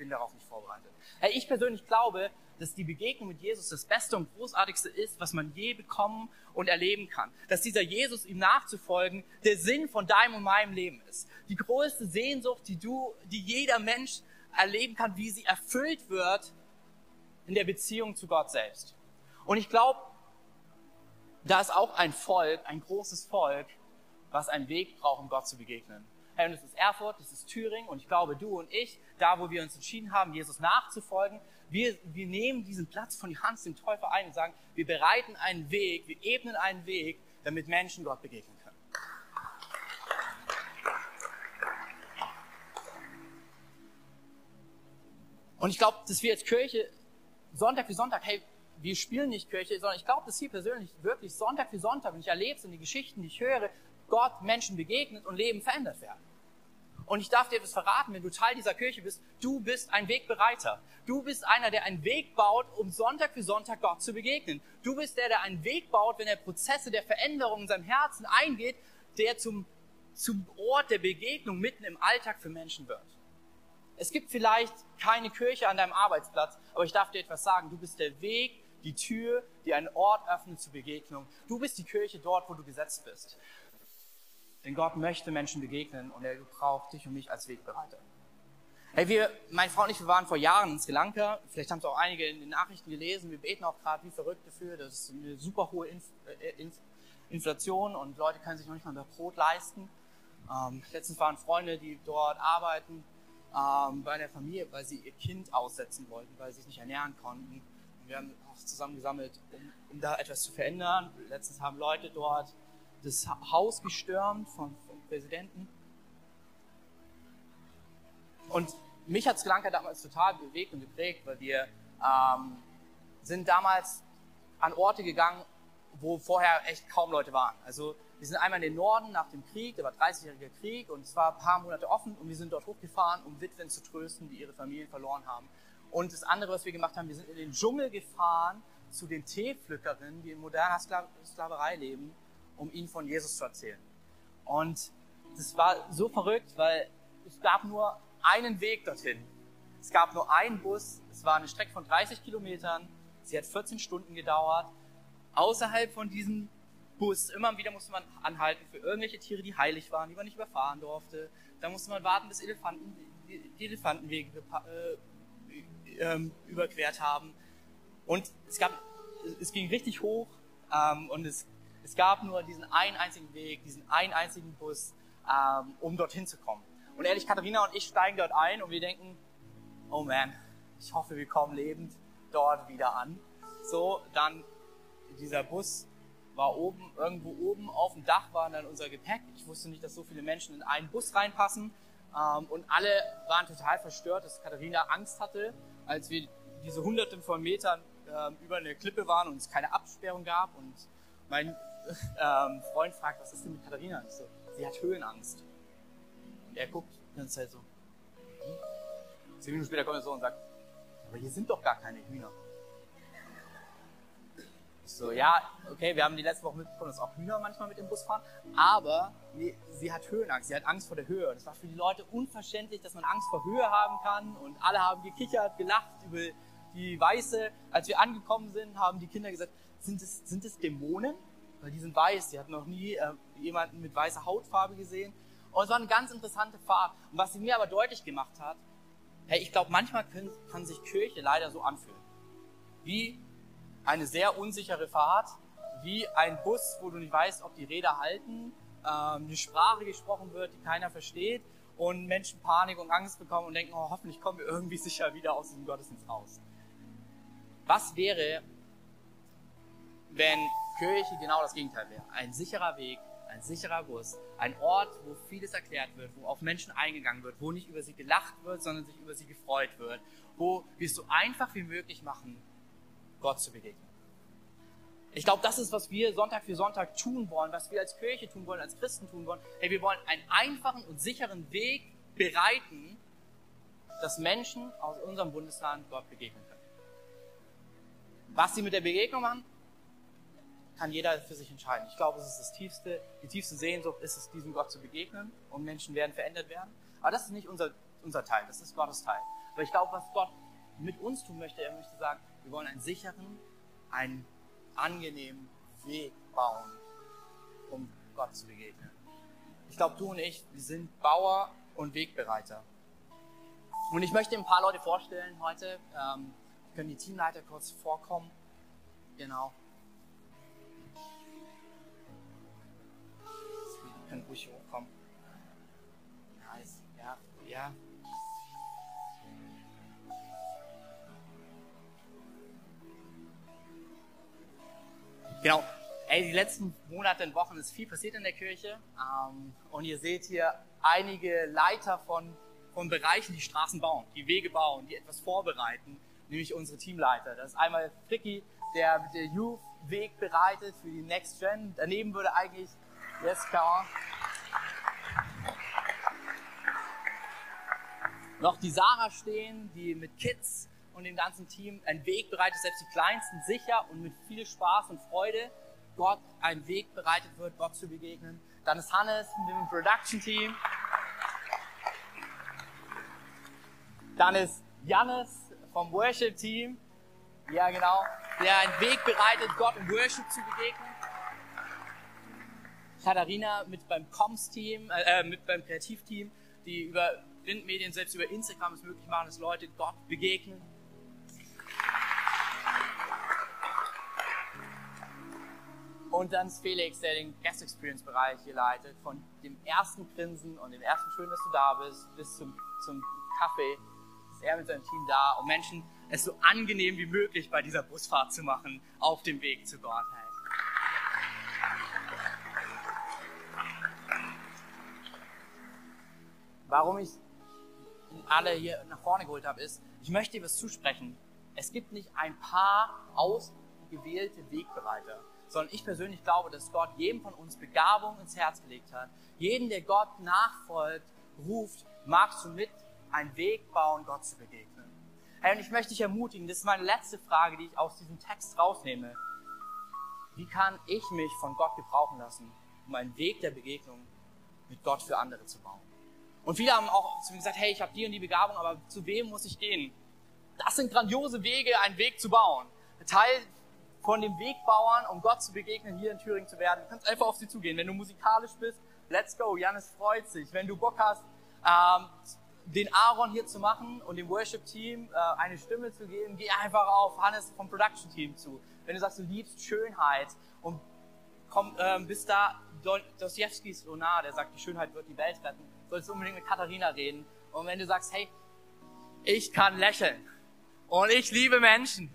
bin darauf nicht vorbereitet. Ich persönlich glaube, dass die Begegnung mit Jesus das Beste und Großartigste ist, was man je bekommen und erleben kann. Dass dieser Jesus, ihm nachzufolgen, der Sinn von deinem und meinem Leben ist. Die größte Sehnsucht, die du, die jeder Mensch erleben kann, wie sie erfüllt wird in der Beziehung zu Gott selbst. Und ich glaube, da ist auch ein Volk, ein großes Volk, was einen Weg braucht, um Gott zu begegnen. Hey, und das ist Erfurt, das ist Thüringen und ich glaube, du und ich, da wo wir uns entschieden haben, Jesus nachzufolgen, wir, wir nehmen diesen Platz von Johannes dem Täufer ein und sagen, wir bereiten einen Weg, wir ebnen einen Weg, damit Menschen Gott begegnen können. Und ich glaube, dass wir als Kirche Sonntag für Sonntag, hey, wir spielen nicht Kirche, sondern ich glaube, dass hier persönlich wirklich Sonntag für Sonntag, wenn ich erlebe es und die Geschichten, die ich höre, Gott Menschen begegnet und Leben verändert werden. Und ich darf dir etwas verraten, wenn du Teil dieser Kirche bist, du bist ein Wegbereiter. Du bist einer, der einen Weg baut, um Sonntag für Sonntag Gott zu begegnen. Du bist der, der einen Weg baut, wenn er Prozesse der Veränderung in seinem Herzen eingeht, der zum, zum Ort der Begegnung mitten im Alltag für Menschen wird. Es gibt vielleicht keine Kirche an deinem Arbeitsplatz, aber ich darf dir etwas sagen. Du bist der Weg, die Tür, die einen Ort öffnet zur Begegnung. Du bist die Kirche dort, wo du gesetzt bist. Denn Gott möchte Menschen begegnen und er braucht dich und mich als Wegbereiter. Hey, wir, meine Frau und ich, wir waren vor Jahren in Sri Lanka. Vielleicht haben es auch einige in den Nachrichten gelesen. Wir beten auch gerade wie verrückt dafür. Das ist eine super hohe Inf äh, Inf Inflation und Leute können sich noch nicht mal mehr Brot leisten. Ähm, letztens waren Freunde, die dort arbeiten, ähm, bei der Familie, weil sie ihr Kind aussetzen wollten, weil sie sich nicht ernähren konnten. Und wir haben auch zusammen um, um da etwas zu verändern. Letztens haben Leute dort das Haus gestürmt vom, Präsidenten. Und mich hat Sri Lanka damals total bewegt und geprägt, weil wir ähm, sind damals an Orte gegangen, wo vorher echt kaum Leute waren. Also wir sind einmal in den Norden nach dem Krieg, der war 30-jähriger Krieg und es war ein paar Monate offen und wir sind dort hochgefahren, um Witwen zu trösten, die ihre Familien verloren haben. Und das andere, was wir gemacht haben, wir sind in den Dschungel gefahren zu den Teepflückerinnen, die in moderner Sklaverei leben um ihnen von Jesus zu erzählen. Und das war so verrückt, weil es gab nur einen Weg dorthin. Es gab nur einen Bus, es war eine Strecke von 30 Kilometern, sie hat 14 Stunden gedauert. Außerhalb von diesem Bus, immer wieder musste man anhalten für irgendwelche Tiere, die heilig waren, die man nicht überfahren durfte. Da musste man warten, bis Elefanten die Elefantenwege äh, äh, überquert haben. Und es gab, es ging richtig hoch ähm, und es, es gab nur diesen einen einzigen Weg, diesen einen einzigen Bus, ähm, um dorthin zu kommen. Und ehrlich, Katharina und ich steigen dort ein und wir denken, oh man, ich hoffe, wir kommen lebend dort wieder an. So, dann dieser Bus war oben, irgendwo oben auf dem Dach war dann unser Gepäck. Ich wusste nicht, dass so viele Menschen in einen Bus reinpassen. Ähm, und alle waren total verstört, dass Katharina Angst hatte, als wir diese hunderten von Metern ähm, über eine Klippe waren und es keine Absperrung gab. Und mein ähm, Freund fragt, was ist denn mit Katharina? Ich so, sie hat Höhenangst. Und er guckt die ganze Zeit so. Hm? Zehn Minuten später kommt er so und sagt, aber hier sind doch gar keine Hühner. Ich so, ja, okay, wir haben die letzte Woche mitbekommen, dass auch Hühner manchmal mit dem Bus fahren, aber nee, sie hat Höhenangst, sie hat Angst vor der Höhe. Und es war für die Leute unverständlich, dass man Angst vor Höhe haben kann und alle haben gekichert, gelacht über die Weiße. Als wir angekommen sind, haben die Kinder gesagt, sind es, sind es Dämonen? Weil die sind weiß, die hatten noch nie äh, jemanden mit weißer Hautfarbe gesehen. Und es war eine ganz interessante Fahrt. Und was sie mir aber deutlich gemacht hat, hey, ich glaube, manchmal können, kann sich Kirche leider so anfühlen. Wie eine sehr unsichere Fahrt, wie ein Bus, wo du nicht weißt, ob die Räder halten, ähm, eine Sprache gesprochen wird, die keiner versteht und Menschen Panik und Angst bekommen und denken, oh, hoffentlich kommen wir irgendwie sicher wieder aus diesem Gottesdienst raus. Was wäre, wenn Kirche genau das Gegenteil wäre? Ein sicherer Weg, ein sicherer Bus, ein Ort, wo vieles erklärt wird, wo auf Menschen eingegangen wird, wo nicht über sie gelacht wird, sondern sich über sie gefreut wird, wo wir es so einfach wie möglich machen, Gott zu begegnen. Ich glaube, das ist, was wir Sonntag für Sonntag tun wollen, was wir als Kirche tun wollen, als Christen tun wollen. Hey, wir wollen einen einfachen und sicheren Weg bereiten, dass Menschen aus unserem Bundesland Gott begegnen können. Was sie mit der Begegnung machen, kann jeder für sich entscheiden. Ich glaube, es ist das tiefste, die tiefste Sehnsucht ist es, diesem Gott zu begegnen und Menschen werden verändert werden. Aber das ist nicht unser, unser Teil, das ist Gottes Teil. Aber ich glaube, was Gott mit uns tun möchte, er möchte sagen, wir wollen einen sicheren, einen angenehmen Weg bauen, um Gott zu begegnen. Ich glaube, du und ich, wir sind Bauer und Wegbereiter. Und ich möchte ein paar Leute vorstellen heute. Ähm, können die Teamleiter kurz vorkommen? Genau. Können ruhig hochkommen. Nice. Ja, ja. Genau. Ey, die letzten Monate und Wochen ist viel passiert in der Kirche. Ähm, und ihr seht hier einige Leiter von, von Bereichen, die Straßen bauen, die Wege bauen, die etwas vorbereiten, nämlich unsere Teamleiter. Das ist einmal Fricky, der mit der Youth Weg bereitet für die Next Gen. Daneben würde eigentlich, yes, klar. noch die Sarah stehen, die mit Kids und dem ganzen Team einen Weg bereitet, selbst die Kleinsten sicher und mit viel Spaß und Freude Gott einen Weg bereitet wird, Gott zu begegnen. Dann ist Hannes mit dem Production Team. Dann ist Jannis vom Worship Team. Ja, genau. Der einen Weg bereitet, Gott im Worship zu begegnen. Katharina mit beim Comms-Team, äh, äh, mit beim Kreativteam, die über Printmedien, selbst über Instagram es möglich machen, dass Leute Gott begegnen. Und dann ist Felix, der den Guest Experience Bereich hier leitet, von dem ersten Grinsen und dem ersten Schön, dass du da bist, bis zum, zum Kaffee, ist er mit seinem Team da, um Menschen es so angenehm wie möglich bei dieser Busfahrt zu machen, auf dem Weg zu Gott. Warum ich alle hier nach vorne geholt habe, ist, ich möchte dir was zusprechen. Es gibt nicht ein paar ausgewählte Wegbereiter sondern ich persönlich glaube, dass Gott jedem von uns Begabung ins Herz gelegt hat. Jeden, der Gott nachfolgt, ruft, magst du mit einen Weg bauen, Gott zu begegnen. Hey, und ich möchte dich ermutigen, das ist meine letzte Frage, die ich aus diesem Text rausnehme. Wie kann ich mich von Gott gebrauchen lassen, um einen Weg der Begegnung mit Gott für andere zu bauen. Und viele haben auch zu mir gesagt, hey, ich habe die und die Begabung, aber zu wem muss ich gehen? Das sind grandiose Wege, einen Weg zu bauen. Teil von dem Wegbauern, um Gott zu begegnen, hier in Thüringen zu werden. Du kannst einfach auf sie zugehen. Wenn du musikalisch bist, let's go. Janis freut sich. Wenn du Bock hast, ähm, den Aaron hier zu machen und dem Worship-Team äh, eine Stimme zu geben, geh einfach auf Hannes vom Production-Team zu. Wenn du sagst, du liebst Schönheit und komm, ähm, bist da, so nah, der sagt, die Schönheit wird die Welt retten, solltest du unbedingt mit Katharina reden. Und wenn du sagst, hey, ich kann lächeln und ich liebe Menschen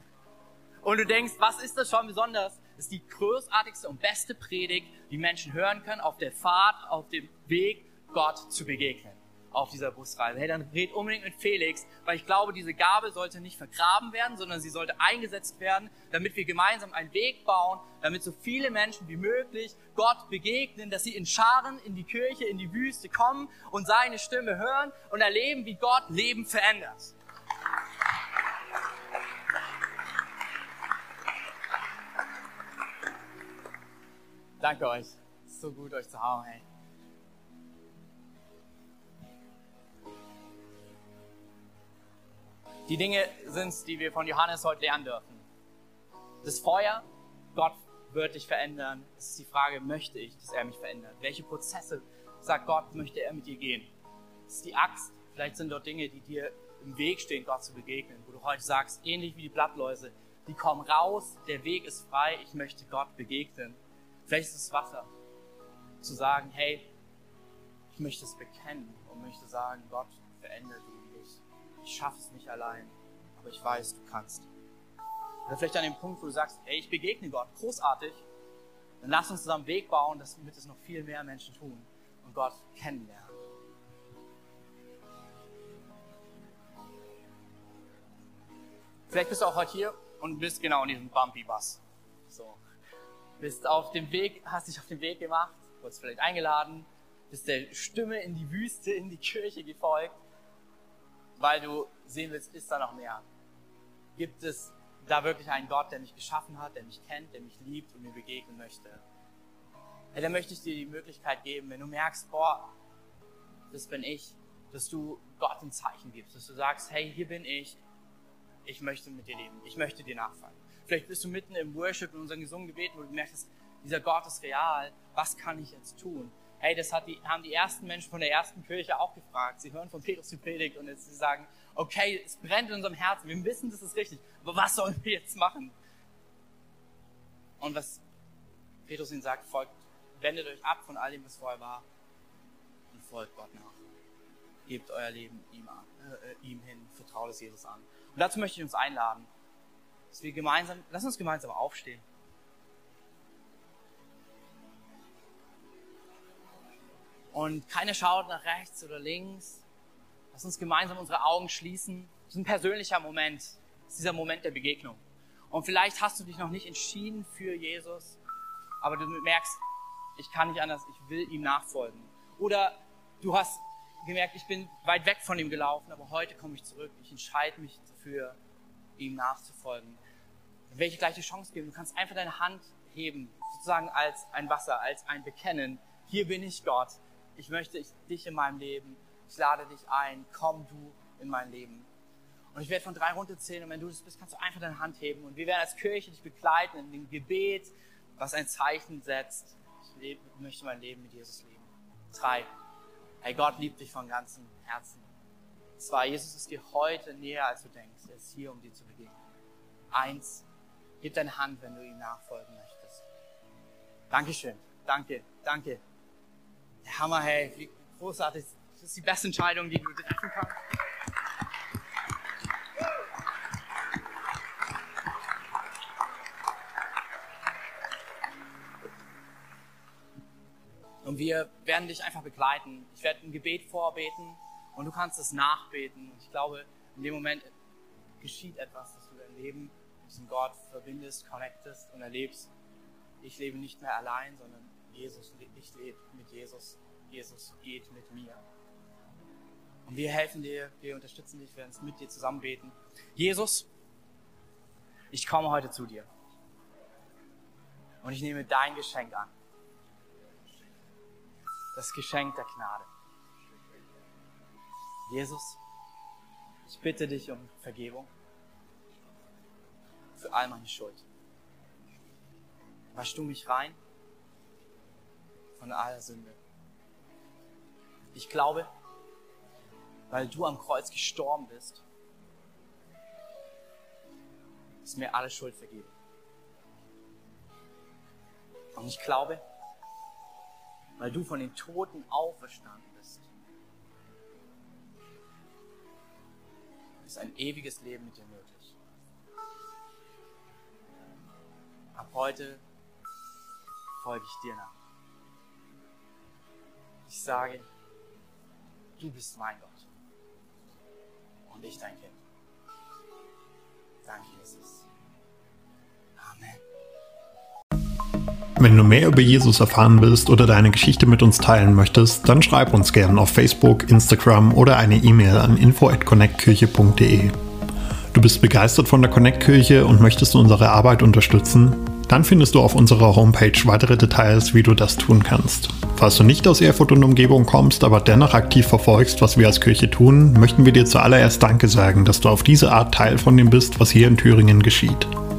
und du denkst, was ist das schon besonders? Das ist die großartigste und beste Predigt, die Menschen hören können auf der Fahrt, auf dem Weg, Gott zu begegnen auf dieser Busreise. Hey, dann red unbedingt mit Felix, weil ich glaube, diese Gabe sollte nicht vergraben werden, sondern sie sollte eingesetzt werden, damit wir gemeinsam einen Weg bauen, damit so viele Menschen wie möglich Gott begegnen, dass sie in Scharen in die Kirche, in die Wüste kommen und seine Stimme hören und erleben, wie Gott Leben verändert. Danke euch. so gut, euch zu haben, hey. Die Dinge sind es, die wir von Johannes heute lernen dürfen. Das Feuer, Gott wird dich verändern. Es ist die Frage, möchte ich, dass er mich verändert? Welche Prozesse, sagt Gott, möchte er mit dir gehen? Es ist die Axt. Vielleicht sind dort Dinge, die dir im Weg stehen, Gott zu begegnen, wo du heute sagst, ähnlich wie die Blattläuse, die kommen raus, der Weg ist frei, ich möchte Gott begegnen. Vielleicht ist es Wasser. Zu sagen, hey, ich möchte es bekennen und möchte sagen, Gott, verändere du ich schaffe es nicht allein, aber ich weiß, du kannst. Oder vielleicht an dem Punkt, wo du sagst, hey, ich begegne Gott, großartig, dann lass uns zusammen Weg bauen, damit es noch viel mehr Menschen tun und Gott kennenlernen. Vielleicht bist du auch heute hier und bist genau in diesem Bumpy Bus. So. Bist auf dem Weg, hast dich auf den Weg gemacht, wurdest vielleicht eingeladen, bist der Stimme in die Wüste, in die Kirche gefolgt weil du sehen willst, ist da noch mehr? Gibt es da wirklich einen Gott, der mich geschaffen hat, der mich kennt, der mich liebt und mir begegnen möchte? Ja, dann möchte ich dir die Möglichkeit geben, wenn du merkst, boah, das bin ich, dass du Gott ein Zeichen gibst, dass du sagst, hey, hier bin ich, ich möchte mit dir leben, ich möchte dir nachfallen. Vielleicht bist du mitten im Worship, in unseren gesungen Gebeten, wo du merkst, dieser Gott ist real, was kann ich jetzt tun? Hey, das die, haben die ersten Menschen von der ersten Kirche auch gefragt. Sie hören von Petrus die Predigt und jetzt sie sagen, okay, es brennt in unserem Herzen, wir wissen, das ist richtig, aber was sollen wir jetzt machen? Und was Petrus ihnen sagt, folgt, wendet euch ab von all dem, was vorher war und folgt Gott nach. Gebt euer Leben ihm, an, äh, ihm hin, vertraut es Jesus an. Und dazu möchte ich uns einladen, dass wir gemeinsam, lass uns gemeinsam aufstehen. Und keiner schaut nach rechts oder links. Lass uns gemeinsam unsere Augen schließen. Das ist ein persönlicher Moment. Das ist dieser Moment der Begegnung. Und vielleicht hast du dich noch nicht entschieden für Jesus, aber du merkst, ich kann nicht anders, ich will ihm nachfolgen. Oder du hast gemerkt, ich bin weit weg von ihm gelaufen, aber heute komme ich zurück. Ich entscheide mich dafür, ihm nachzufolgen. Ich will dir gleich die Chance geben. Du kannst einfach deine Hand heben, sozusagen als ein Wasser, als ein Bekennen. Hier bin ich Gott ich möchte dich in meinem Leben, ich lade dich ein, komm du in mein Leben. Und ich werde von drei runterzählen und wenn du das bist, kannst du einfach deine Hand heben und wir werden als Kirche dich begleiten in dem Gebet, was ein Zeichen setzt. Ich lebe, möchte mein Leben mit Jesus leben. Drei. Hey, Gott liebt dich von ganzem Herzen. Zwei. Jesus ist dir heute näher, als du denkst. Er ist hier, um dir zu begegnen. Eins. Gib deine Hand, wenn du ihm nachfolgen möchtest. Dankeschön. Danke. Danke. Hammer, hey, wie großartig. Das ist die beste Entscheidung, die du treffen kannst. Und wir werden dich einfach begleiten. Ich werde ein Gebet vorbeten und du kannst es nachbeten. Und ich glaube, in dem Moment geschieht etwas, dass du dein Leben mit diesem Gott verbindest, connectest und erlebst. Ich lebe nicht mehr allein, sondern Jesus, ich lebe mit Jesus. Jesus geht mit mir. Und wir helfen dir, wir unterstützen dich, wir werden es mit dir zusammen beten. Jesus, ich komme heute zu dir. Und ich nehme dein Geschenk an. das Geschenk der Gnade. Jesus, ich bitte dich um Vergebung für all meine Schuld. Wasch du mich rein von aller Sünde. Ich glaube, weil du am Kreuz gestorben bist, ist mir alle Schuld vergeben. Und ich glaube, weil du von den Toten auferstanden bist, ist ein ewiges Leben mit dir möglich. Ab heute folge ich dir nach. Ich sage, du bist mein Gott und ich dein Kind. Danke, Jesus. Amen. Wenn du mehr über Jesus erfahren willst oder deine Geschichte mit uns teilen möchtest, dann schreib uns gerne auf Facebook, Instagram oder eine E-Mail an info@connectkirche.de. Du bist begeistert von der Connect Kirche und möchtest unsere Arbeit unterstützen? Dann findest du auf unserer Homepage weitere Details, wie du das tun kannst. Falls du nicht aus Erfurt und Umgebung kommst, aber dennoch aktiv verfolgst, was wir als Kirche tun, möchten wir dir zuallererst Danke sagen, dass du auf diese Art Teil von dem bist, was hier in Thüringen geschieht.